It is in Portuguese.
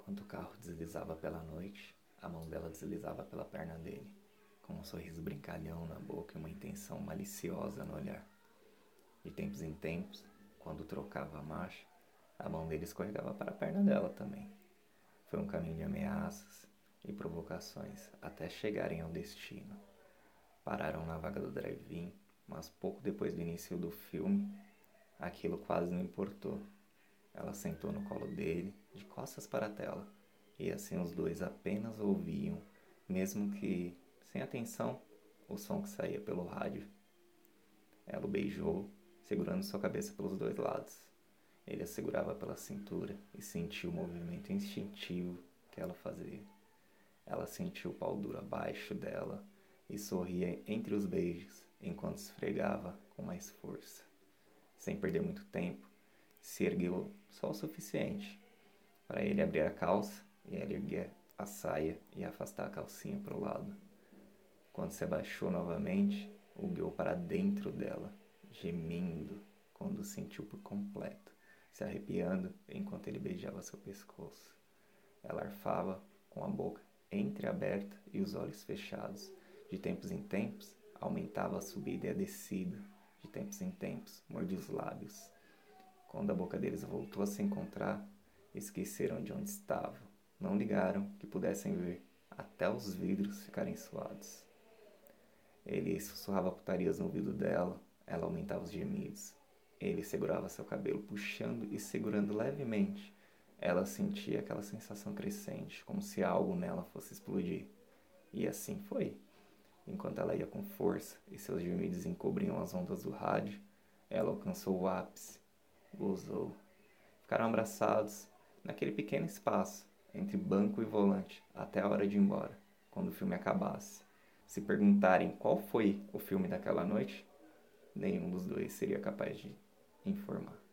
Enquanto o carro deslizava pela noite, a mão dela deslizava pela perna dele, com um sorriso brincalhão na boca e uma intenção maliciosa no olhar. De tempos em tempos, quando trocava a marcha, a mão dele escorregava para a perna dela também. Foi um caminho de ameaças e provocações até chegarem ao destino. Pararam na vaga do drive-in, mas pouco depois do início do filme, aquilo quase não importou. Ela sentou no colo dele, de costas para a tela, e assim os dois apenas ouviam, mesmo que sem atenção, o som que saía pelo rádio. Ela o beijou, segurando sua cabeça pelos dois lados. Ele a segurava pela cintura e sentiu o movimento instintivo que ela fazia. Ela sentiu o pau duro abaixo dela e sorria entre os beijos enquanto esfregava com mais força. Sem perder muito tempo, se ergueu só o suficiente para ele abrir a calça e ela erguer a saia e afastar a calcinha para o lado. Quando se abaixou novamente, o guiou para dentro dela, gemendo quando sentiu por completo, se arrepiando enquanto ele beijava seu pescoço. Ela arfava com a boca entreaberta e os olhos fechados. De tempos em tempos, aumentava a subida e a descida. De tempos em tempos, mordia os lábios. Quando a boca deles voltou a se encontrar, esqueceram de onde estavam. Não ligaram que pudessem ver, até os vidros ficarem suados. Ele sussurrava putarias no ouvido dela, ela aumentava os gemidos. Ele segurava seu cabelo, puxando e segurando levemente. Ela sentia aquela sensação crescente, como se algo nela fosse explodir. E assim foi. Enquanto ela ia com força e seus gemidos encobriam as ondas do rádio, ela alcançou o ápice gozou. Ficaram abraçados naquele pequeno espaço entre banco e volante até a hora de ir embora, quando o filme acabasse. Se perguntarem qual foi o filme daquela noite, nenhum dos dois seria capaz de informar.